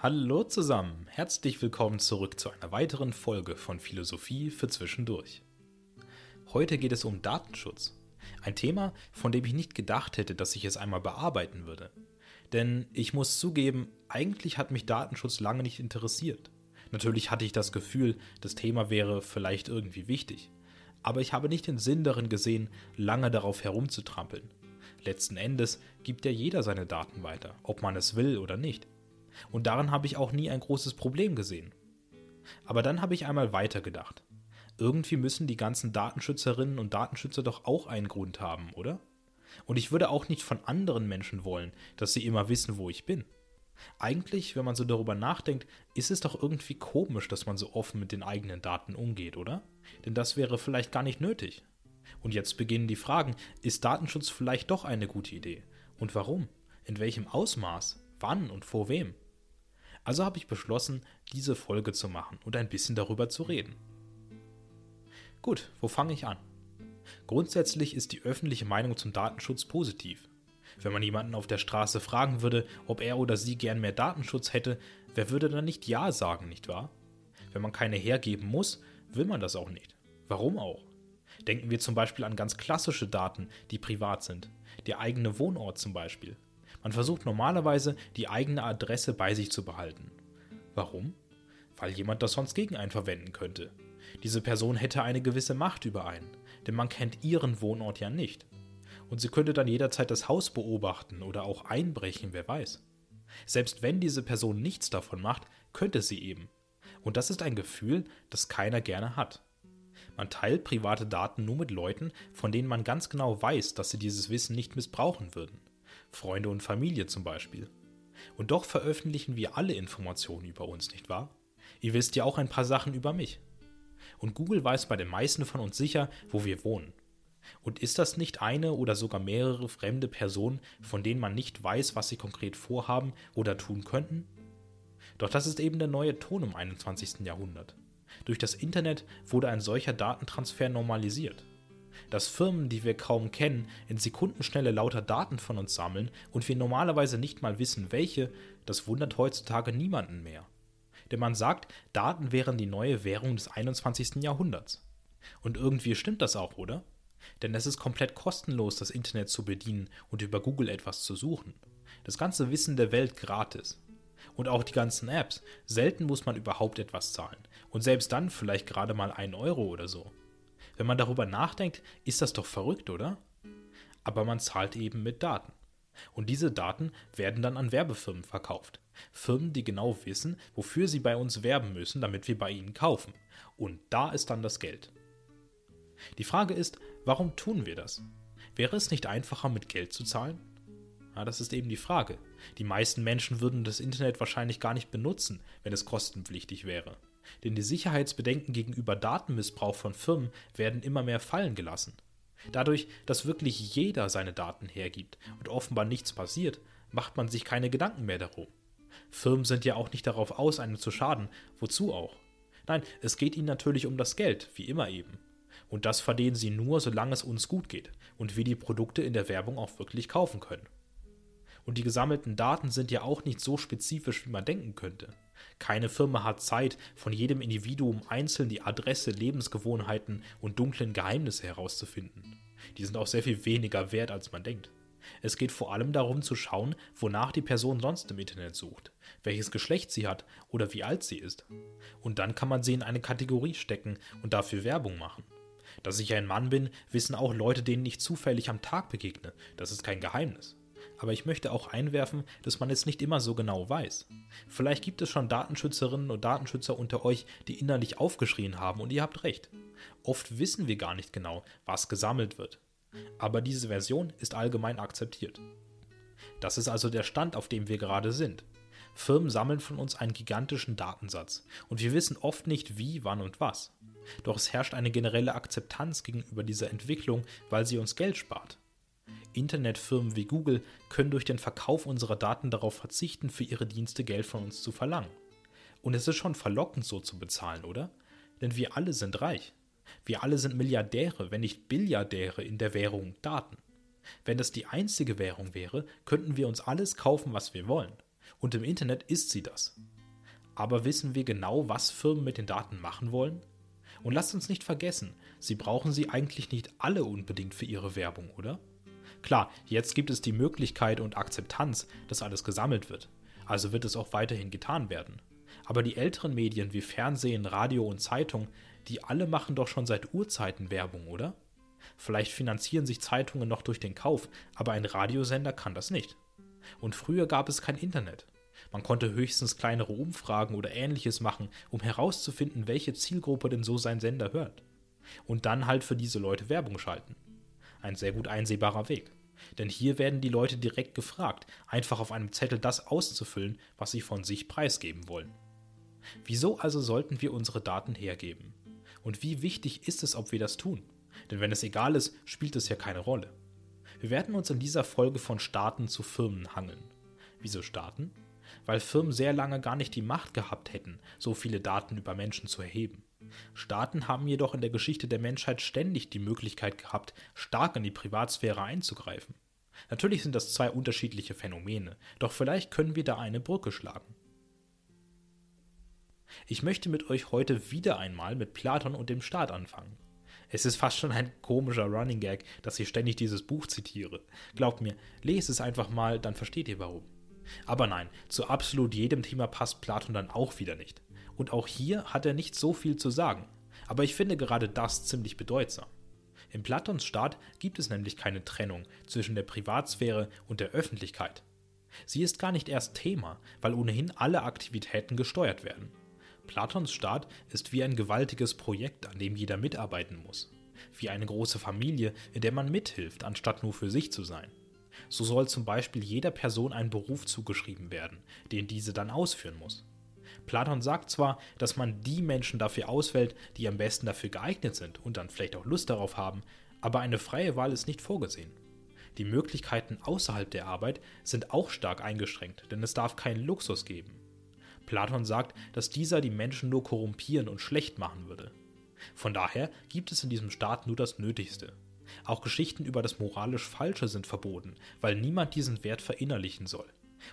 Hallo zusammen, herzlich willkommen zurück zu einer weiteren Folge von Philosophie für Zwischendurch. Heute geht es um Datenschutz. Ein Thema, von dem ich nicht gedacht hätte, dass ich es einmal bearbeiten würde. Denn ich muss zugeben, eigentlich hat mich Datenschutz lange nicht interessiert. Natürlich hatte ich das Gefühl, das Thema wäre vielleicht irgendwie wichtig. Aber ich habe nicht den Sinn darin gesehen, lange darauf herumzutrampeln. Letzten Endes gibt ja jeder seine Daten weiter, ob man es will oder nicht. Und daran habe ich auch nie ein großes Problem gesehen. Aber dann habe ich einmal weitergedacht. Irgendwie müssen die ganzen Datenschützerinnen und Datenschützer doch auch einen Grund haben, oder? Und ich würde auch nicht von anderen Menschen wollen, dass sie immer wissen, wo ich bin. Eigentlich, wenn man so darüber nachdenkt, ist es doch irgendwie komisch, dass man so offen mit den eigenen Daten umgeht, oder? Denn das wäre vielleicht gar nicht nötig. Und jetzt beginnen die Fragen, ist Datenschutz vielleicht doch eine gute Idee? Und warum? In welchem Ausmaß? Wann und vor wem? Also habe ich beschlossen, diese Folge zu machen und ein bisschen darüber zu reden. Gut, wo fange ich an? Grundsätzlich ist die öffentliche Meinung zum Datenschutz positiv. Wenn man jemanden auf der Straße fragen würde, ob er oder sie gern mehr Datenschutz hätte, wer würde dann nicht Ja sagen, nicht wahr? Wenn man keine hergeben muss, will man das auch nicht. Warum auch? Denken wir zum Beispiel an ganz klassische Daten, die privat sind. Der eigene Wohnort zum Beispiel. Man versucht normalerweise, die eigene Adresse bei sich zu behalten. Warum? Weil jemand das sonst gegen einen verwenden könnte. Diese Person hätte eine gewisse Macht über einen, denn man kennt ihren Wohnort ja nicht. Und sie könnte dann jederzeit das Haus beobachten oder auch einbrechen, wer weiß. Selbst wenn diese Person nichts davon macht, könnte sie eben. Und das ist ein Gefühl, das keiner gerne hat. Man teilt private Daten nur mit Leuten, von denen man ganz genau weiß, dass sie dieses Wissen nicht missbrauchen würden. Freunde und Familie zum Beispiel. Und doch veröffentlichen wir alle Informationen über uns, nicht wahr? Ihr wisst ja auch ein paar Sachen über mich. Und Google weiß bei den meisten von uns sicher, wo wir wohnen. Und ist das nicht eine oder sogar mehrere fremde Personen, von denen man nicht weiß, was sie konkret vorhaben oder tun könnten? Doch das ist eben der neue Ton im 21. Jahrhundert. Durch das Internet wurde ein solcher Datentransfer normalisiert. Dass Firmen, die wir kaum kennen, in Sekundenschnelle lauter Daten von uns sammeln und wir normalerweise nicht mal wissen, welche, das wundert heutzutage niemanden mehr. Denn man sagt, Daten wären die neue Währung des 21. Jahrhunderts. Und irgendwie stimmt das auch, oder? Denn es ist komplett kostenlos, das Internet zu bedienen und über Google etwas zu suchen. Das ganze Wissen der Welt gratis. Und auch die ganzen Apps. Selten muss man überhaupt etwas zahlen. Und selbst dann vielleicht gerade mal einen Euro oder so. Wenn man darüber nachdenkt, ist das doch verrückt, oder? Aber man zahlt eben mit Daten. Und diese Daten werden dann an Werbefirmen verkauft. Firmen, die genau wissen, wofür sie bei uns werben müssen, damit wir bei ihnen kaufen. Und da ist dann das Geld. Die Frage ist, warum tun wir das? Wäre es nicht einfacher, mit Geld zu zahlen? Ja, das ist eben die Frage. Die meisten Menschen würden das Internet wahrscheinlich gar nicht benutzen, wenn es kostenpflichtig wäre. Denn die Sicherheitsbedenken gegenüber Datenmissbrauch von Firmen werden immer mehr fallen gelassen. Dadurch, dass wirklich jeder seine Daten hergibt und offenbar nichts passiert, macht man sich keine Gedanken mehr darum. Firmen sind ja auch nicht darauf aus, einem zu schaden, wozu auch. Nein, es geht ihnen natürlich um das Geld, wie immer eben. Und das verdienen sie nur, solange es uns gut geht und wir die Produkte in der Werbung auch wirklich kaufen können. Und die gesammelten Daten sind ja auch nicht so spezifisch, wie man denken könnte. Keine Firma hat Zeit, von jedem Individuum einzeln die Adresse, Lebensgewohnheiten und dunklen Geheimnisse herauszufinden. Die sind auch sehr viel weniger wert, als man denkt. Es geht vor allem darum zu schauen, wonach die Person sonst im Internet sucht, welches Geschlecht sie hat oder wie alt sie ist. Und dann kann man sie in eine Kategorie stecken und dafür Werbung machen. Dass ich ein Mann bin, wissen auch Leute, denen ich zufällig am Tag begegne. Das ist kein Geheimnis. Aber ich möchte auch einwerfen, dass man es nicht immer so genau weiß. Vielleicht gibt es schon Datenschützerinnen und Datenschützer unter euch, die innerlich aufgeschrien haben und ihr habt recht. Oft wissen wir gar nicht genau, was gesammelt wird. Aber diese Version ist allgemein akzeptiert. Das ist also der Stand, auf dem wir gerade sind. Firmen sammeln von uns einen gigantischen Datensatz und wir wissen oft nicht wie, wann und was. Doch es herrscht eine generelle Akzeptanz gegenüber dieser Entwicklung, weil sie uns Geld spart. Internetfirmen wie Google können durch den Verkauf unserer Daten darauf verzichten, für ihre Dienste Geld von uns zu verlangen. Und es ist schon verlockend, so zu bezahlen, oder? Denn wir alle sind reich. Wir alle sind Milliardäre, wenn nicht Billiardäre in der Währung Daten. Wenn das die einzige Währung wäre, könnten wir uns alles kaufen, was wir wollen. Und im Internet ist sie das. Aber wissen wir genau, was Firmen mit den Daten machen wollen? Und lasst uns nicht vergessen, sie brauchen sie eigentlich nicht alle unbedingt für ihre Werbung, oder? Klar, jetzt gibt es die Möglichkeit und Akzeptanz, dass alles gesammelt wird. Also wird es auch weiterhin getan werden. Aber die älteren Medien wie Fernsehen, Radio und Zeitung, die alle machen doch schon seit Urzeiten Werbung, oder? Vielleicht finanzieren sich Zeitungen noch durch den Kauf, aber ein Radiosender kann das nicht. Und früher gab es kein Internet. Man konnte höchstens kleinere Umfragen oder ähnliches machen, um herauszufinden, welche Zielgruppe denn so sein Sender hört. Und dann halt für diese Leute Werbung schalten. Ein sehr gut einsehbarer Weg. Denn hier werden die Leute direkt gefragt, einfach auf einem Zettel das auszufüllen, was sie von sich preisgeben wollen. Wieso also sollten wir unsere Daten hergeben? Und wie wichtig ist es, ob wir das tun? Denn wenn es egal ist, spielt es ja keine Rolle. Wir werden uns in dieser Folge von Staaten zu Firmen hangeln. Wieso Staaten? Weil Firmen sehr lange gar nicht die Macht gehabt hätten, so viele Daten über Menschen zu erheben. Staaten haben jedoch in der Geschichte der Menschheit ständig die Möglichkeit gehabt, stark in die Privatsphäre einzugreifen. Natürlich sind das zwei unterschiedliche Phänomene, doch vielleicht können wir da eine Brücke schlagen. Ich möchte mit euch heute wieder einmal mit Platon und dem Staat anfangen. Es ist fast schon ein komischer Running Gag, dass ich ständig dieses Buch zitiere. Glaubt mir, lest es einfach mal, dann versteht ihr warum. Aber nein, zu absolut jedem Thema passt Platon dann auch wieder nicht. Und auch hier hat er nicht so viel zu sagen. Aber ich finde gerade das ziemlich bedeutsam. In Platons Staat gibt es nämlich keine Trennung zwischen der Privatsphäre und der Öffentlichkeit. Sie ist gar nicht erst Thema, weil ohnehin alle Aktivitäten gesteuert werden. Platons Staat ist wie ein gewaltiges Projekt, an dem jeder mitarbeiten muss. Wie eine große Familie, in der man mithilft, anstatt nur für sich zu sein. So soll zum Beispiel jeder Person ein Beruf zugeschrieben werden, den diese dann ausführen muss. Platon sagt zwar, dass man die Menschen dafür auswählt, die am besten dafür geeignet sind und dann vielleicht auch Lust darauf haben, aber eine freie Wahl ist nicht vorgesehen. Die Möglichkeiten außerhalb der Arbeit sind auch stark eingeschränkt, denn es darf keinen Luxus geben. Platon sagt, dass dieser die Menschen nur korrumpieren und schlecht machen würde. Von daher gibt es in diesem Staat nur das Nötigste. Auch Geschichten über das moralisch Falsche sind verboten, weil niemand diesen Wert verinnerlichen soll.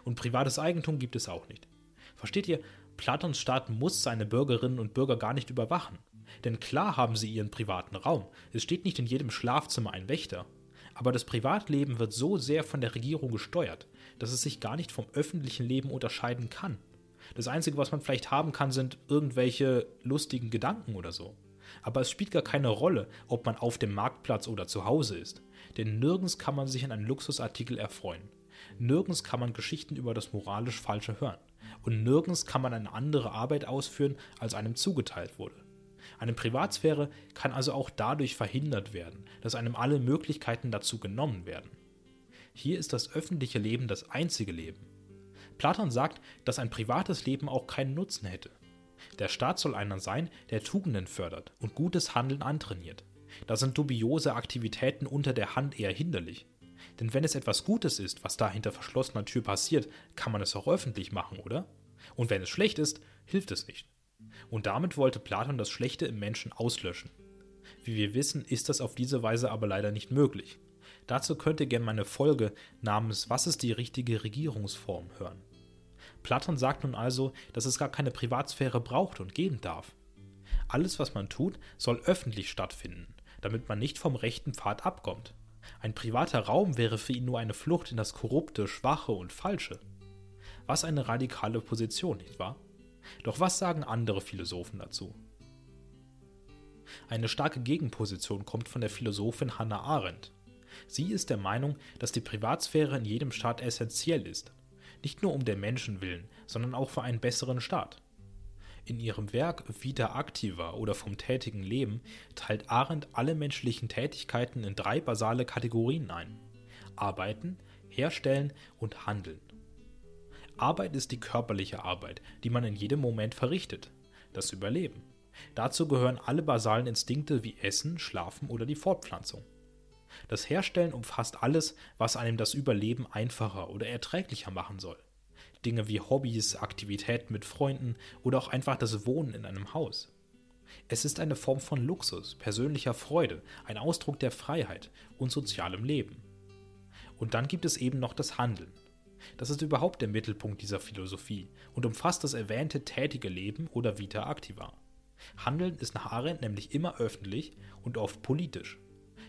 Und privates Eigentum gibt es auch nicht. Versteht ihr, Platons Staat muss seine Bürgerinnen und Bürger gar nicht überwachen. Denn klar haben sie ihren privaten Raum. Es steht nicht in jedem Schlafzimmer ein Wächter. Aber das Privatleben wird so sehr von der Regierung gesteuert, dass es sich gar nicht vom öffentlichen Leben unterscheiden kann. Das Einzige, was man vielleicht haben kann, sind irgendwelche lustigen Gedanken oder so. Aber es spielt gar keine Rolle, ob man auf dem Marktplatz oder zu Hause ist. Denn nirgends kann man sich an einen Luxusartikel erfreuen. Nirgends kann man Geschichten über das moralisch Falsche hören. Und nirgends kann man eine andere Arbeit ausführen, als einem zugeteilt wurde. Eine Privatsphäre kann also auch dadurch verhindert werden, dass einem alle Möglichkeiten dazu genommen werden. Hier ist das öffentliche Leben das einzige Leben. Platon sagt, dass ein privates Leben auch keinen Nutzen hätte. Der Staat soll einer sein, der Tugenden fördert und gutes Handeln antrainiert. Da sind dubiose Aktivitäten unter der Hand eher hinderlich. Denn wenn es etwas Gutes ist, was da hinter verschlossener Tür passiert, kann man es auch öffentlich machen, oder? Und wenn es schlecht ist, hilft es nicht. Und damit wollte Platon das Schlechte im Menschen auslöschen. Wie wir wissen, ist das auf diese Weise aber leider nicht möglich. Dazu könnt ihr gerne meine Folge namens Was ist die richtige Regierungsform hören. Platon sagt nun also, dass es gar keine Privatsphäre braucht und geben darf. Alles, was man tut, soll öffentlich stattfinden, damit man nicht vom rechten Pfad abkommt. Ein privater Raum wäre für ihn nur eine Flucht in das Korrupte, Schwache und Falsche. Was eine radikale Position, nicht wahr? Doch was sagen andere Philosophen dazu? Eine starke Gegenposition kommt von der Philosophin Hannah Arendt. Sie ist der Meinung, dass die Privatsphäre in jedem Staat essentiell ist, nicht nur um der Menschen willen, sondern auch für einen besseren Staat. In ihrem Werk Vita Activa oder vom tätigen Leben teilt Arendt alle menschlichen Tätigkeiten in drei basale Kategorien ein. Arbeiten, Herstellen und Handeln. Arbeit ist die körperliche Arbeit, die man in jedem Moment verrichtet, das Überleben. Dazu gehören alle basalen Instinkte wie Essen, Schlafen oder die Fortpflanzung. Das Herstellen umfasst alles, was einem das Überleben einfacher oder erträglicher machen soll. Dinge wie Hobbys, Aktivitäten mit Freunden oder auch einfach das Wohnen in einem Haus. Es ist eine Form von Luxus, persönlicher Freude, ein Ausdruck der Freiheit und sozialem Leben. Und dann gibt es eben noch das Handeln. Das ist überhaupt der Mittelpunkt dieser Philosophie und umfasst das erwähnte tätige Leben oder Vita activa. Handeln ist nach Arendt nämlich immer öffentlich und oft politisch.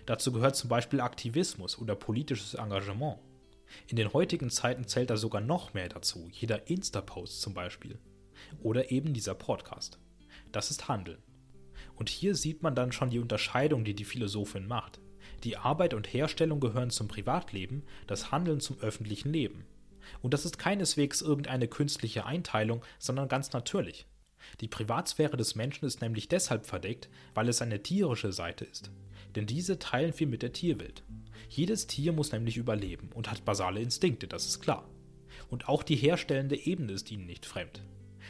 Dazu gehört zum Beispiel Aktivismus oder politisches Engagement. In den heutigen Zeiten zählt da sogar noch mehr dazu, jeder Insta-Post zum Beispiel. Oder eben dieser Podcast. Das ist Handeln. Und hier sieht man dann schon die Unterscheidung, die die Philosophin macht. Die Arbeit und Herstellung gehören zum Privatleben, das Handeln zum öffentlichen Leben. Und das ist keineswegs irgendeine künstliche Einteilung, sondern ganz natürlich. Die Privatsphäre des Menschen ist nämlich deshalb verdeckt, weil es eine tierische Seite ist. Denn diese teilen wir mit der Tierwelt. Jedes Tier muss nämlich überleben und hat basale Instinkte, das ist klar. Und auch die herstellende Ebene ist ihnen nicht fremd.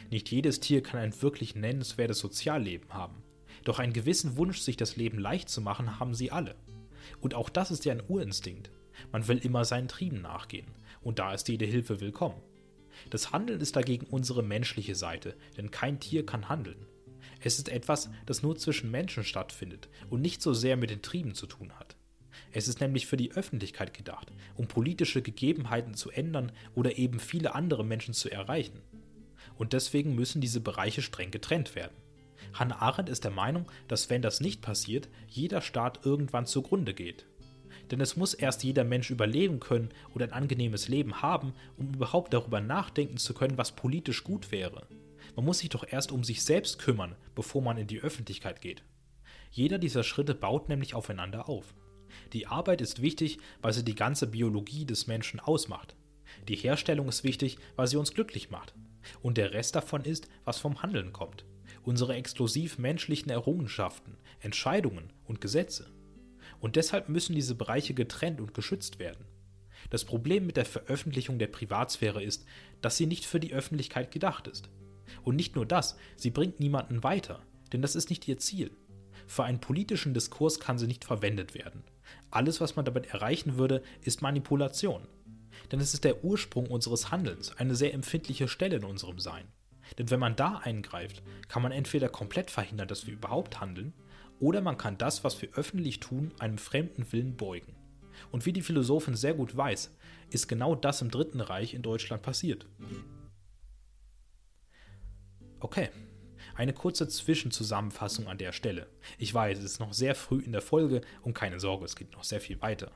Nicht jedes Tier kann ein wirklich nennenswertes Sozialleben haben. Doch einen gewissen Wunsch, sich das Leben leicht zu machen, haben sie alle. Und auch das ist ja ein Urinstinkt. Man will immer seinen Trieben nachgehen. Und da ist jede Hilfe willkommen. Das Handeln ist dagegen unsere menschliche Seite, denn kein Tier kann handeln. Es ist etwas, das nur zwischen Menschen stattfindet und nicht so sehr mit den Trieben zu tun hat. Es ist nämlich für die Öffentlichkeit gedacht, um politische Gegebenheiten zu ändern oder eben viele andere Menschen zu erreichen. Und deswegen müssen diese Bereiche streng getrennt werden. Hannah Arendt ist der Meinung, dass wenn das nicht passiert, jeder Staat irgendwann zugrunde geht. Denn es muss erst jeder Mensch überleben können oder ein angenehmes Leben haben, um überhaupt darüber nachdenken zu können, was politisch gut wäre. Man muss sich doch erst um sich selbst kümmern, bevor man in die Öffentlichkeit geht. Jeder dieser Schritte baut nämlich aufeinander auf. Die Arbeit ist wichtig, weil sie die ganze Biologie des Menschen ausmacht. Die Herstellung ist wichtig, weil sie uns glücklich macht. Und der Rest davon ist, was vom Handeln kommt. Unsere exklusiv menschlichen Errungenschaften, Entscheidungen und Gesetze. Und deshalb müssen diese Bereiche getrennt und geschützt werden. Das Problem mit der Veröffentlichung der Privatsphäre ist, dass sie nicht für die Öffentlichkeit gedacht ist. Und nicht nur das, sie bringt niemanden weiter, denn das ist nicht ihr Ziel. Für einen politischen Diskurs kann sie nicht verwendet werden. Alles, was man damit erreichen würde, ist Manipulation. Denn es ist der Ursprung unseres Handelns, eine sehr empfindliche Stelle in unserem Sein. Denn wenn man da eingreift, kann man entweder komplett verhindern, dass wir überhaupt handeln, oder man kann das, was wir öffentlich tun, einem fremden Willen beugen. Und wie die Philosophin sehr gut weiß, ist genau das im Dritten Reich in Deutschland passiert. Okay, eine kurze Zwischenzusammenfassung an der Stelle. Ich weiß, es ist noch sehr früh in der Folge und keine Sorge, es geht noch sehr viel weiter.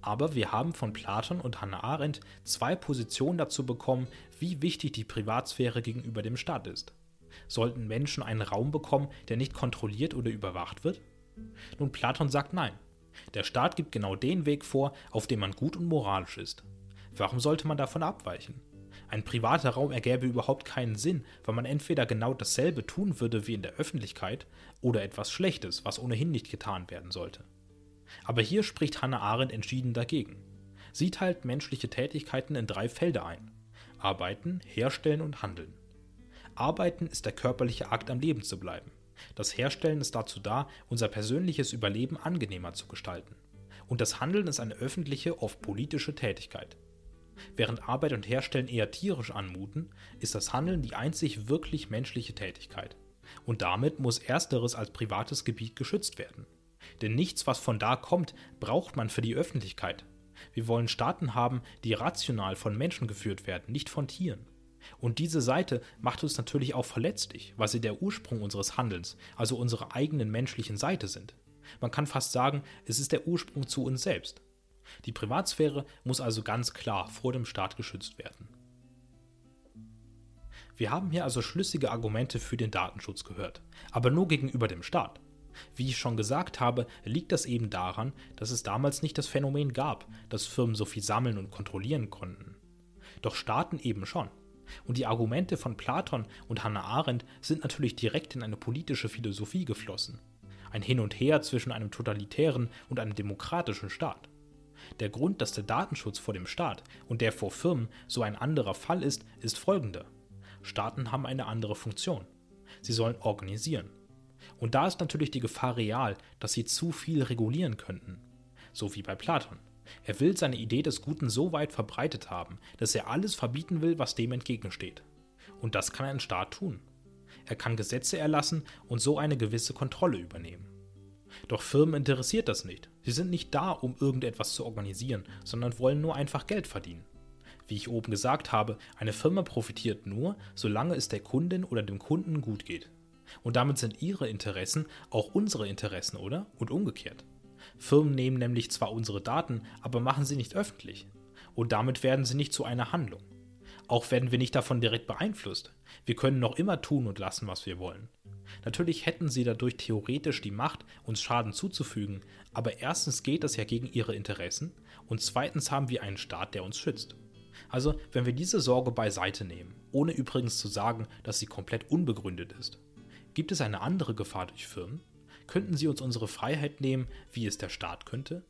Aber wir haben von Platon und Hannah Arendt zwei Positionen dazu bekommen, wie wichtig die Privatsphäre gegenüber dem Staat ist. Sollten Menschen einen Raum bekommen, der nicht kontrolliert oder überwacht wird? Nun, Platon sagt nein. Der Staat gibt genau den Weg vor, auf dem man gut und moralisch ist. Warum sollte man davon abweichen? Ein privater Raum ergäbe überhaupt keinen Sinn, weil man entweder genau dasselbe tun würde wie in der Öffentlichkeit oder etwas Schlechtes, was ohnehin nicht getan werden sollte. Aber hier spricht Hannah Arendt entschieden dagegen. Sie teilt menschliche Tätigkeiten in drei Felder ein: Arbeiten, Herstellen und Handeln. Arbeiten ist der körperliche Akt, am Leben zu bleiben. Das Herstellen ist dazu da, unser persönliches Überleben angenehmer zu gestalten. Und das Handeln ist eine öffentliche, oft politische Tätigkeit. Während Arbeit und Herstellen eher tierisch anmuten, ist das Handeln die einzig wirklich menschliche Tätigkeit. Und damit muss ersteres als privates Gebiet geschützt werden. Denn nichts, was von da kommt, braucht man für die Öffentlichkeit. Wir wollen Staaten haben, die rational von Menschen geführt werden, nicht von Tieren. Und diese Seite macht uns natürlich auch verletzlich, weil sie der Ursprung unseres Handelns, also unserer eigenen menschlichen Seite sind. Man kann fast sagen, es ist der Ursprung zu uns selbst. Die Privatsphäre muss also ganz klar vor dem Staat geschützt werden. Wir haben hier also schlüssige Argumente für den Datenschutz gehört, aber nur gegenüber dem Staat. Wie ich schon gesagt habe, liegt das eben daran, dass es damals nicht das Phänomen gab, dass Firmen so viel sammeln und kontrollieren konnten. Doch Staaten eben schon. Und die Argumente von Platon und Hannah Arendt sind natürlich direkt in eine politische Philosophie geflossen. Ein Hin und Her zwischen einem totalitären und einem demokratischen Staat. Der Grund, dass der Datenschutz vor dem Staat und der vor Firmen so ein anderer Fall ist, ist folgender. Staaten haben eine andere Funktion. Sie sollen organisieren. Und da ist natürlich die Gefahr real, dass sie zu viel regulieren könnten. So wie bei Platon. Er will seine Idee des Guten so weit verbreitet haben, dass er alles verbieten will, was dem entgegensteht. Und das kann ein Staat tun. Er kann Gesetze erlassen und so eine gewisse Kontrolle übernehmen. Doch Firmen interessiert das nicht. Sie sind nicht da, um irgendetwas zu organisieren, sondern wollen nur einfach Geld verdienen. Wie ich oben gesagt habe, eine Firma profitiert nur, solange es der Kundin oder dem Kunden gut geht. Und damit sind ihre Interessen auch unsere Interessen, oder? Und umgekehrt. Firmen nehmen nämlich zwar unsere Daten, aber machen sie nicht öffentlich. Und damit werden sie nicht zu einer Handlung. Auch werden wir nicht davon direkt beeinflusst. Wir können noch immer tun und lassen, was wir wollen. Natürlich hätten sie dadurch theoretisch die Macht, uns Schaden zuzufügen, aber erstens geht das ja gegen ihre Interessen und zweitens haben wir einen Staat, der uns schützt. Also, wenn wir diese Sorge beiseite nehmen, ohne übrigens zu sagen, dass sie komplett unbegründet ist, gibt es eine andere Gefahr durch Firmen? Könnten sie uns unsere Freiheit nehmen, wie es der Staat könnte?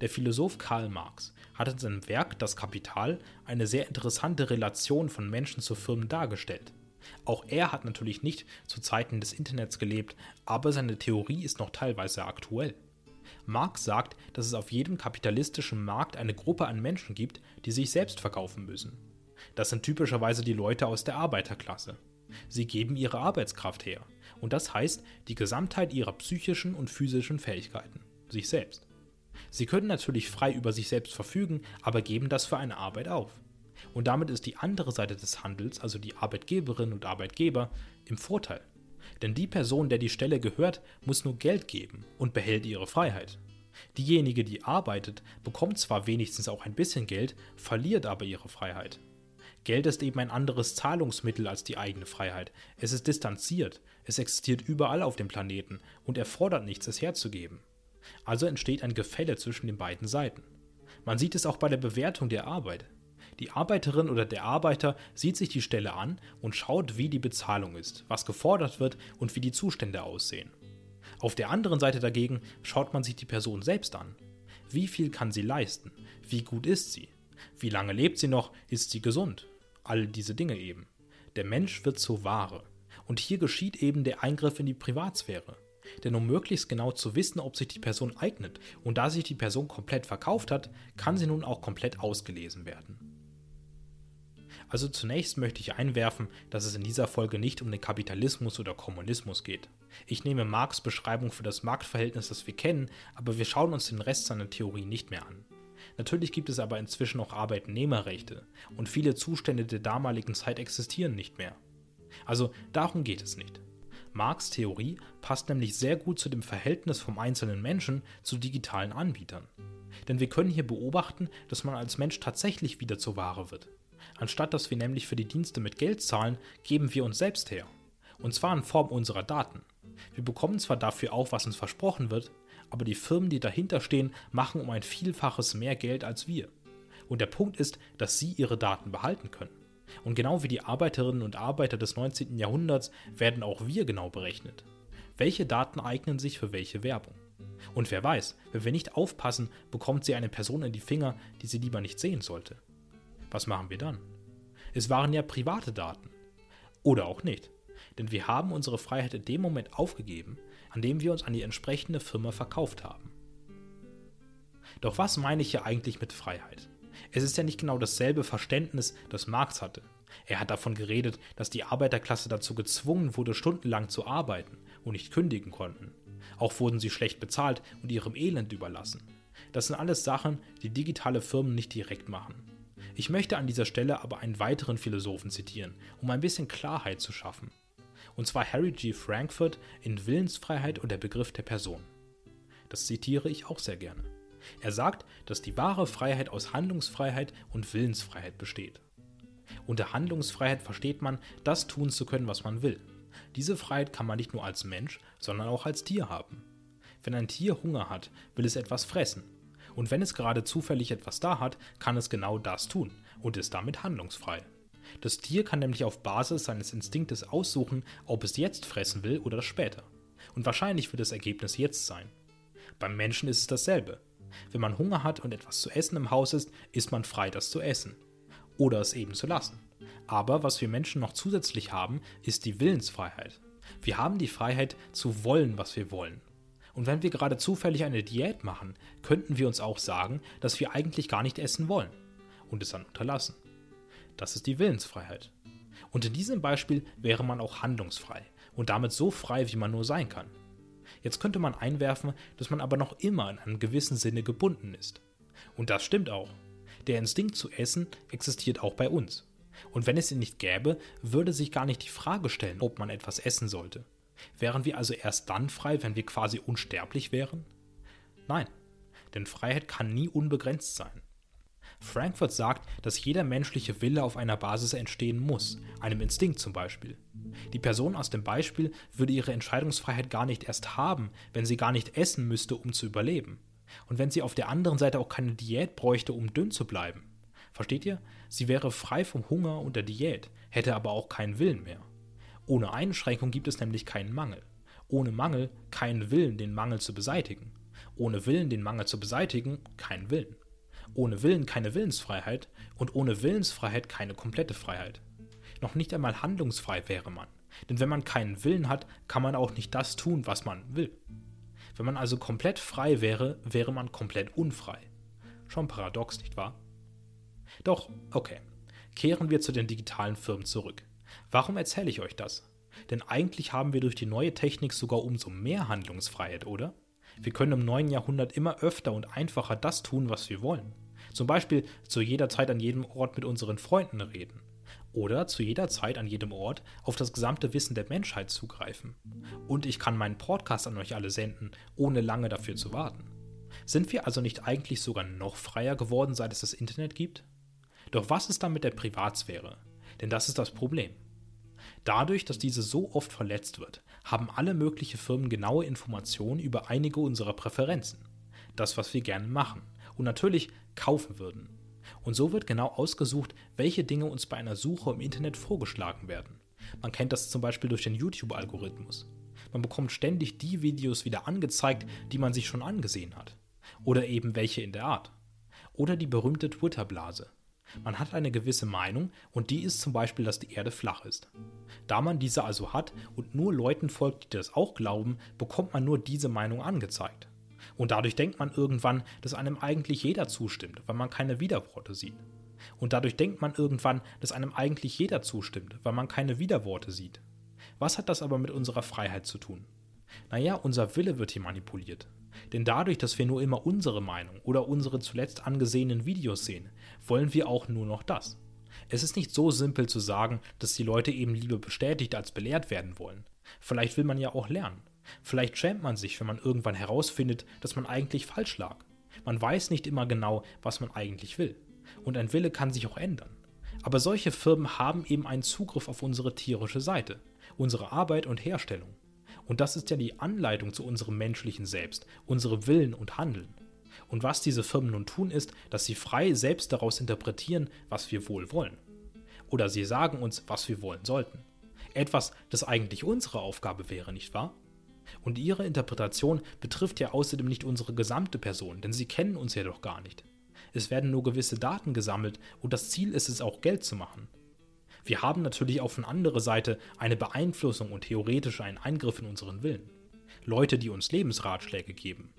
Der Philosoph Karl Marx hat in seinem Werk Das Kapital eine sehr interessante Relation von Menschen zu Firmen dargestellt. Auch er hat natürlich nicht zu Zeiten des Internets gelebt, aber seine Theorie ist noch teilweise aktuell. Marx sagt, dass es auf jedem kapitalistischen Markt eine Gruppe an Menschen gibt, die sich selbst verkaufen müssen. Das sind typischerweise die Leute aus der Arbeiterklasse. Sie geben ihre Arbeitskraft her, und das heißt die Gesamtheit ihrer psychischen und physischen Fähigkeiten, sich selbst. Sie können natürlich frei über sich selbst verfügen, aber geben das für eine Arbeit auf. Und damit ist die andere Seite des Handels, also die Arbeitgeberin und Arbeitgeber, im Vorteil. Denn die Person, der die Stelle gehört, muss nur Geld geben und behält ihre Freiheit. Diejenige, die arbeitet, bekommt zwar wenigstens auch ein bisschen Geld, verliert aber ihre Freiheit. Geld ist eben ein anderes Zahlungsmittel als die eigene Freiheit. Es ist distanziert, es existiert überall auf dem Planeten und erfordert nichts, es herzugeben. Also entsteht ein Gefälle zwischen den beiden Seiten. Man sieht es auch bei der Bewertung der Arbeit. Die Arbeiterin oder der Arbeiter sieht sich die Stelle an und schaut, wie die Bezahlung ist, was gefordert wird und wie die Zustände aussehen. Auf der anderen Seite dagegen schaut man sich die Person selbst an. Wie viel kann sie leisten? Wie gut ist sie? Wie lange lebt sie noch? Ist sie gesund? All diese Dinge eben. Der Mensch wird zur Ware. Und hier geschieht eben der Eingriff in die Privatsphäre. Denn um möglichst genau zu wissen, ob sich die Person eignet und da sich die Person komplett verkauft hat, kann sie nun auch komplett ausgelesen werden. Also zunächst möchte ich einwerfen, dass es in dieser Folge nicht um den Kapitalismus oder Kommunismus geht. Ich nehme Marx Beschreibung für das Marktverhältnis, das wir kennen, aber wir schauen uns den Rest seiner Theorie nicht mehr an. Natürlich gibt es aber inzwischen auch Arbeitnehmerrechte und viele Zustände der damaligen Zeit existieren nicht mehr. Also darum geht es nicht. Marx Theorie passt nämlich sehr gut zu dem Verhältnis vom einzelnen Menschen zu digitalen Anbietern. Denn wir können hier beobachten, dass man als Mensch tatsächlich wieder zur Ware wird. Anstatt dass wir nämlich für die Dienste mit Geld zahlen, geben wir uns selbst her. Und zwar in Form unserer Daten. Wir bekommen zwar dafür auch, was uns versprochen wird, aber die Firmen, die dahinter stehen, machen um ein Vielfaches mehr Geld als wir. Und der Punkt ist, dass sie ihre Daten behalten können. Und genau wie die Arbeiterinnen und Arbeiter des 19. Jahrhunderts werden auch wir genau berechnet. Welche Daten eignen sich für welche Werbung? Und wer weiß, wenn wir nicht aufpassen, bekommt sie eine Person in die Finger, die sie lieber nicht sehen sollte. Was machen wir dann? Es waren ja private Daten. Oder auch nicht. Denn wir haben unsere Freiheit in dem Moment aufgegeben, an dem wir uns an die entsprechende Firma verkauft haben. Doch was meine ich hier eigentlich mit Freiheit? Es ist ja nicht genau dasselbe Verständnis, das Marx hatte. Er hat davon geredet, dass die Arbeiterklasse dazu gezwungen wurde, stundenlang zu arbeiten und nicht kündigen konnten. Auch wurden sie schlecht bezahlt und ihrem Elend überlassen. Das sind alles Sachen, die digitale Firmen nicht direkt machen. Ich möchte an dieser Stelle aber einen weiteren Philosophen zitieren, um ein bisschen Klarheit zu schaffen. Und zwar Harry G. Frankfurt in Willensfreiheit und der Begriff der Person. Das zitiere ich auch sehr gerne. Er sagt, dass die wahre Freiheit aus Handlungsfreiheit und Willensfreiheit besteht. Unter Handlungsfreiheit versteht man, das tun zu können, was man will. Diese Freiheit kann man nicht nur als Mensch, sondern auch als Tier haben. Wenn ein Tier Hunger hat, will es etwas fressen. Und wenn es gerade zufällig etwas da hat, kann es genau das tun und ist damit handlungsfrei. Das Tier kann nämlich auf Basis seines Instinktes aussuchen, ob es jetzt fressen will oder später. Und wahrscheinlich wird das Ergebnis jetzt sein. Beim Menschen ist es dasselbe. Wenn man Hunger hat und etwas zu essen im Haus ist, ist man frei, das zu essen. Oder es eben zu lassen. Aber was wir Menschen noch zusätzlich haben, ist die Willensfreiheit. Wir haben die Freiheit zu wollen, was wir wollen. Und wenn wir gerade zufällig eine Diät machen, könnten wir uns auch sagen, dass wir eigentlich gar nicht essen wollen und es dann unterlassen. Das ist die Willensfreiheit. Und in diesem Beispiel wäre man auch handlungsfrei und damit so frei, wie man nur sein kann. Jetzt könnte man einwerfen, dass man aber noch immer in einem gewissen Sinne gebunden ist. Und das stimmt auch. Der Instinkt zu essen existiert auch bei uns. Und wenn es ihn nicht gäbe, würde sich gar nicht die Frage stellen, ob man etwas essen sollte. Wären wir also erst dann frei, wenn wir quasi unsterblich wären? Nein, denn Freiheit kann nie unbegrenzt sein. Frankfurt sagt, dass jeder menschliche Wille auf einer Basis entstehen muss, einem Instinkt zum Beispiel. Die Person aus dem Beispiel würde ihre Entscheidungsfreiheit gar nicht erst haben, wenn sie gar nicht essen müsste, um zu überleben. Und wenn sie auf der anderen Seite auch keine Diät bräuchte, um dünn zu bleiben. Versteht ihr? Sie wäre frei vom Hunger und der Diät, hätte aber auch keinen Willen mehr. Ohne Einschränkung gibt es nämlich keinen Mangel. Ohne Mangel keinen Willen, den Mangel zu beseitigen. Ohne Willen, den Mangel zu beseitigen, keinen Willen. Ohne Willen keine Willensfreiheit und ohne Willensfreiheit keine komplette Freiheit. Noch nicht einmal handlungsfrei wäre man. Denn wenn man keinen Willen hat, kann man auch nicht das tun, was man will. Wenn man also komplett frei wäre, wäre man komplett unfrei. Schon paradox, nicht wahr? Doch, okay. Kehren wir zu den digitalen Firmen zurück. Warum erzähle ich euch das? Denn eigentlich haben wir durch die neue Technik sogar umso mehr Handlungsfreiheit, oder? Wir können im neuen Jahrhundert immer öfter und einfacher das tun, was wir wollen. Zum Beispiel zu jeder Zeit an jedem Ort mit unseren Freunden reden. Oder zu jeder Zeit an jedem Ort auf das gesamte Wissen der Menschheit zugreifen. Und ich kann meinen Podcast an euch alle senden, ohne lange dafür zu warten. Sind wir also nicht eigentlich sogar noch freier geworden, seit es das Internet gibt? Doch was ist dann mit der Privatsphäre? Denn das ist das Problem. Dadurch, dass diese so oft verletzt wird, haben alle möglichen Firmen genaue Informationen über einige unserer Präferenzen. Das, was wir gerne machen. Und natürlich kaufen würden. Und so wird genau ausgesucht, welche Dinge uns bei einer Suche im Internet vorgeschlagen werden. Man kennt das zum Beispiel durch den YouTube-Algorithmus. Man bekommt ständig die Videos wieder angezeigt, die man sich schon angesehen hat. Oder eben welche in der Art. Oder die berühmte Twitter-Blase. Man hat eine gewisse Meinung und die ist zum Beispiel, dass die Erde flach ist. Da man diese also hat und nur Leuten folgt, die das auch glauben, bekommt man nur diese Meinung angezeigt. Und dadurch denkt man irgendwann, dass einem eigentlich jeder zustimmt, weil man keine Widerworte sieht. Und dadurch denkt man irgendwann, dass einem eigentlich jeder zustimmt, weil man keine Widerworte sieht. Was hat das aber mit unserer Freiheit zu tun? Naja, unser Wille wird hier manipuliert. Denn dadurch, dass wir nur immer unsere Meinung oder unsere zuletzt angesehenen Videos sehen, wollen wir auch nur noch das. Es ist nicht so simpel zu sagen, dass die Leute eben lieber bestätigt als belehrt werden wollen. Vielleicht will man ja auch lernen. Vielleicht schämt man sich, wenn man irgendwann herausfindet, dass man eigentlich falsch lag. Man weiß nicht immer genau, was man eigentlich will. Und ein Wille kann sich auch ändern. Aber solche Firmen haben eben einen Zugriff auf unsere tierische Seite, unsere Arbeit und Herstellung. Und das ist ja die Anleitung zu unserem menschlichen Selbst, unsere Willen und Handeln. Und was diese Firmen nun tun, ist, dass sie frei selbst daraus interpretieren, was wir wohl wollen. Oder sie sagen uns, was wir wollen sollten. Etwas, das eigentlich unsere Aufgabe wäre, nicht wahr? Und ihre Interpretation betrifft ja außerdem nicht unsere gesamte Person, denn sie kennen uns ja doch gar nicht. Es werden nur gewisse Daten gesammelt und das Ziel ist es auch, Geld zu machen. Wir haben natürlich auch von anderer Seite eine Beeinflussung und theoretisch einen Eingriff in unseren Willen. Leute, die uns Lebensratschläge geben.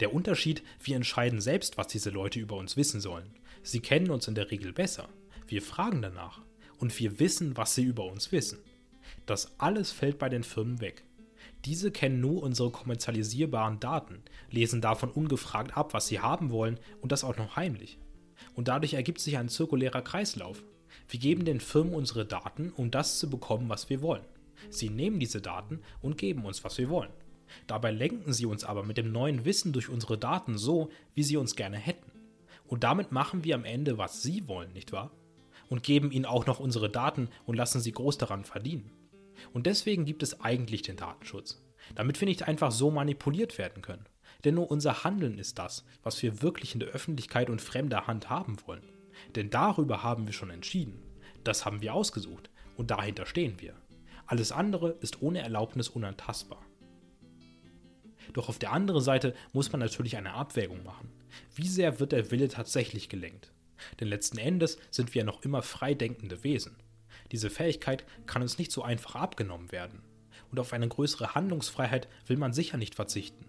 Der Unterschied, wir entscheiden selbst, was diese Leute über uns wissen sollen. Sie kennen uns in der Regel besser. Wir fragen danach. Und wir wissen, was sie über uns wissen. Das alles fällt bei den Firmen weg. Diese kennen nur unsere kommerzialisierbaren Daten, lesen davon ungefragt ab, was sie haben wollen und das auch noch heimlich. Und dadurch ergibt sich ein zirkulärer Kreislauf. Wir geben den Firmen unsere Daten, um das zu bekommen, was wir wollen. Sie nehmen diese Daten und geben uns, was wir wollen. Dabei lenken sie uns aber mit dem neuen Wissen durch unsere Daten so, wie sie uns gerne hätten. Und damit machen wir am Ende, was sie wollen, nicht wahr? Und geben ihnen auch noch unsere Daten und lassen sie groß daran verdienen. Und deswegen gibt es eigentlich den Datenschutz. Damit wir nicht einfach so manipuliert werden können. Denn nur unser Handeln ist das, was wir wirklich in der Öffentlichkeit und fremder Hand haben wollen. Denn darüber haben wir schon entschieden. Das haben wir ausgesucht und dahinter stehen wir. Alles andere ist ohne Erlaubnis unantastbar. Doch auf der anderen Seite muss man natürlich eine Abwägung machen. Wie sehr wird der Wille tatsächlich gelenkt? Denn letzten Endes sind wir ja noch immer frei denkende Wesen. Diese Fähigkeit kann uns nicht so einfach abgenommen werden. Und auf eine größere Handlungsfreiheit will man sicher nicht verzichten.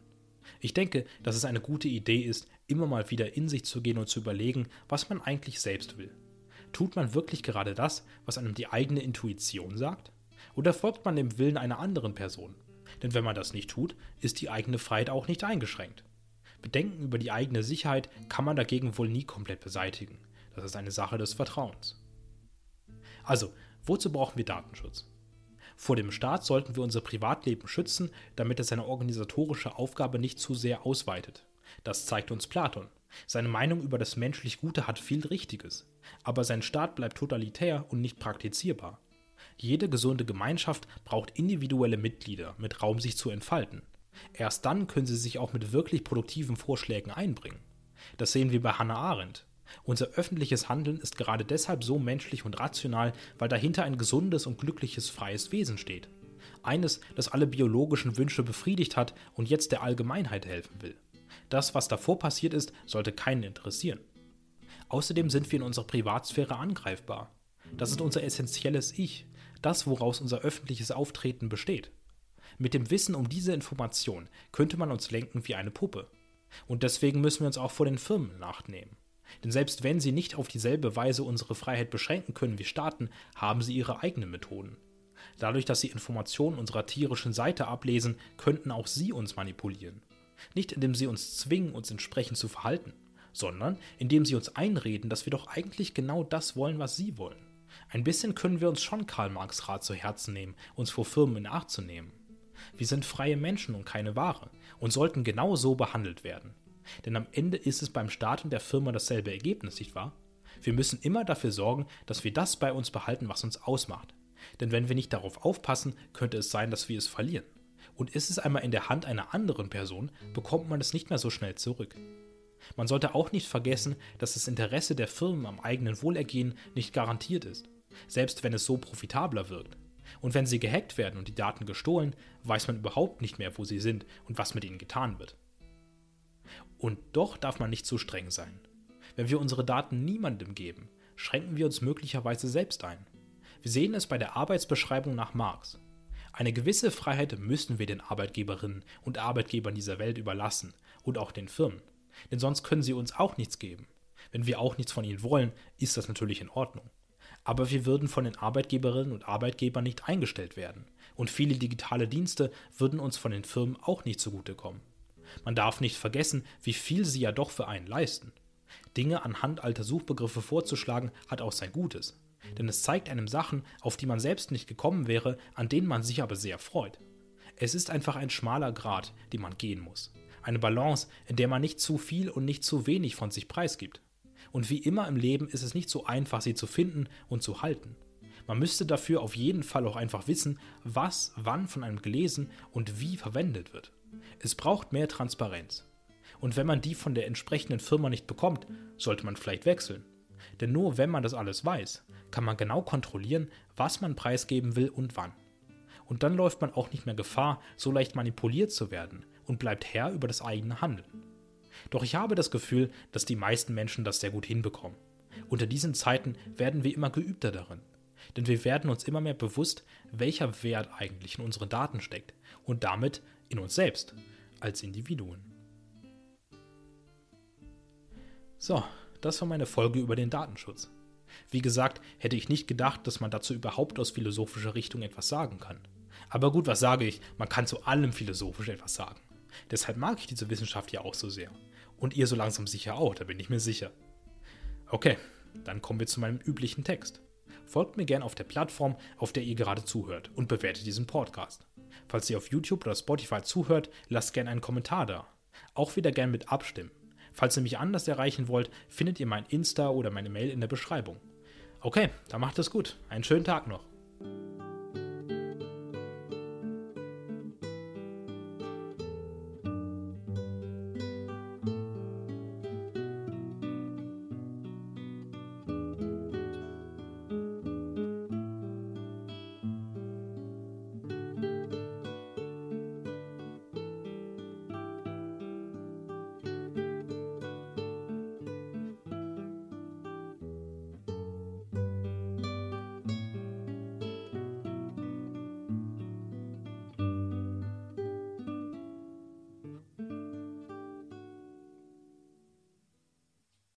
Ich denke, dass es eine gute Idee ist, immer mal wieder in sich zu gehen und zu überlegen, was man eigentlich selbst will. Tut man wirklich gerade das, was einem die eigene Intuition sagt? Oder folgt man dem Willen einer anderen Person? Denn wenn man das nicht tut, ist die eigene Freiheit auch nicht eingeschränkt. Bedenken über die eigene Sicherheit kann man dagegen wohl nie komplett beseitigen. Das ist eine Sache des Vertrauens. Also, wozu brauchen wir Datenschutz? Vor dem Staat sollten wir unser Privatleben schützen, damit es seine organisatorische Aufgabe nicht zu sehr ausweitet. Das zeigt uns Platon. Seine Meinung über das menschlich Gute hat viel Richtiges, aber sein Staat bleibt totalitär und nicht praktizierbar. Jede gesunde Gemeinschaft braucht individuelle Mitglieder mit Raum, sich zu entfalten. Erst dann können sie sich auch mit wirklich produktiven Vorschlägen einbringen. Das sehen wir bei Hannah Arendt. Unser öffentliches Handeln ist gerade deshalb so menschlich und rational, weil dahinter ein gesundes und glückliches freies Wesen steht. Eines, das alle biologischen Wünsche befriedigt hat und jetzt der Allgemeinheit helfen will. Das, was davor passiert ist, sollte keinen interessieren. Außerdem sind wir in unserer Privatsphäre angreifbar. Das ist unser essentielles Ich, das, woraus unser öffentliches Auftreten besteht. Mit dem Wissen um diese Information könnte man uns lenken wie eine Puppe. Und deswegen müssen wir uns auch vor den Firmen nachnehmen. Denn selbst wenn sie nicht auf dieselbe Weise unsere Freiheit beschränken können wie Staaten, haben sie ihre eigenen Methoden. Dadurch, dass sie Informationen unserer tierischen Seite ablesen, könnten auch sie uns manipulieren. Nicht indem sie uns zwingen, uns entsprechend zu verhalten, sondern indem sie uns einreden, dass wir doch eigentlich genau das wollen, was sie wollen. Ein bisschen können wir uns schon Karl Marx Rat zu Herzen nehmen, uns vor Firmen in Acht zu nehmen. Wir sind freie Menschen und keine Ware und sollten genau so behandelt werden. Denn am Ende ist es beim Staat und der Firma dasselbe Ergebnis, nicht wahr? Wir müssen immer dafür sorgen, dass wir das bei uns behalten, was uns ausmacht. Denn wenn wir nicht darauf aufpassen, könnte es sein, dass wir es verlieren. Und ist es einmal in der Hand einer anderen Person, bekommt man es nicht mehr so schnell zurück. Man sollte auch nicht vergessen, dass das Interesse der Firmen am eigenen Wohlergehen nicht garantiert ist, selbst wenn es so profitabler wirkt. Und wenn sie gehackt werden und die Daten gestohlen, weiß man überhaupt nicht mehr, wo sie sind und was mit ihnen getan wird. Und doch darf man nicht zu streng sein. Wenn wir unsere Daten niemandem geben, schränken wir uns möglicherweise selbst ein. Wir sehen es bei der Arbeitsbeschreibung nach Marx. Eine gewisse Freiheit müssen wir den Arbeitgeberinnen und Arbeitgebern dieser Welt überlassen und auch den Firmen. Denn sonst können sie uns auch nichts geben. Wenn wir auch nichts von ihnen wollen, ist das natürlich in Ordnung. Aber wir würden von den Arbeitgeberinnen und Arbeitgebern nicht eingestellt werden. Und viele digitale Dienste würden uns von den Firmen auch nicht zugutekommen. Man darf nicht vergessen, wie viel sie ja doch für einen leisten. Dinge anhand alter Suchbegriffe vorzuschlagen, hat auch sein Gutes. Denn es zeigt einem Sachen, auf die man selbst nicht gekommen wäre, an denen man sich aber sehr freut. Es ist einfach ein schmaler Grat, den man gehen muss. Eine Balance, in der man nicht zu viel und nicht zu wenig von sich preisgibt. Und wie immer im Leben ist es nicht so einfach, sie zu finden und zu halten. Man müsste dafür auf jeden Fall auch einfach wissen, was wann von einem gelesen und wie verwendet wird. Es braucht mehr Transparenz. Und wenn man die von der entsprechenden Firma nicht bekommt, sollte man vielleicht wechseln. Denn nur wenn man das alles weiß, kann man genau kontrollieren, was man preisgeben will und wann. Und dann läuft man auch nicht mehr Gefahr, so leicht manipuliert zu werden und bleibt Herr über das eigene Handeln. Doch ich habe das Gefühl, dass die meisten Menschen das sehr gut hinbekommen. Unter diesen Zeiten werden wir immer geübter darin. Denn wir werden uns immer mehr bewusst, welcher Wert eigentlich in unseren Daten steckt und damit in uns selbst als Individuen. So, das war meine Folge über den Datenschutz. Wie gesagt, hätte ich nicht gedacht, dass man dazu überhaupt aus philosophischer Richtung etwas sagen kann. Aber gut, was sage ich? Man kann zu allem philosophisch etwas sagen. Deshalb mag ich diese Wissenschaft ja auch so sehr. Und ihr so langsam sicher auch, da bin ich mir sicher. Okay, dann kommen wir zu meinem üblichen Text. Folgt mir gerne auf der Plattform, auf der ihr gerade zuhört und bewertet diesen Podcast. Falls ihr auf YouTube oder Spotify zuhört, lasst gerne einen Kommentar da. Auch wieder gerne mit abstimmen. Falls ihr mich anders erreichen wollt, findet ihr mein Insta oder meine Mail in der Beschreibung. Okay, dann macht es gut. Einen schönen Tag noch.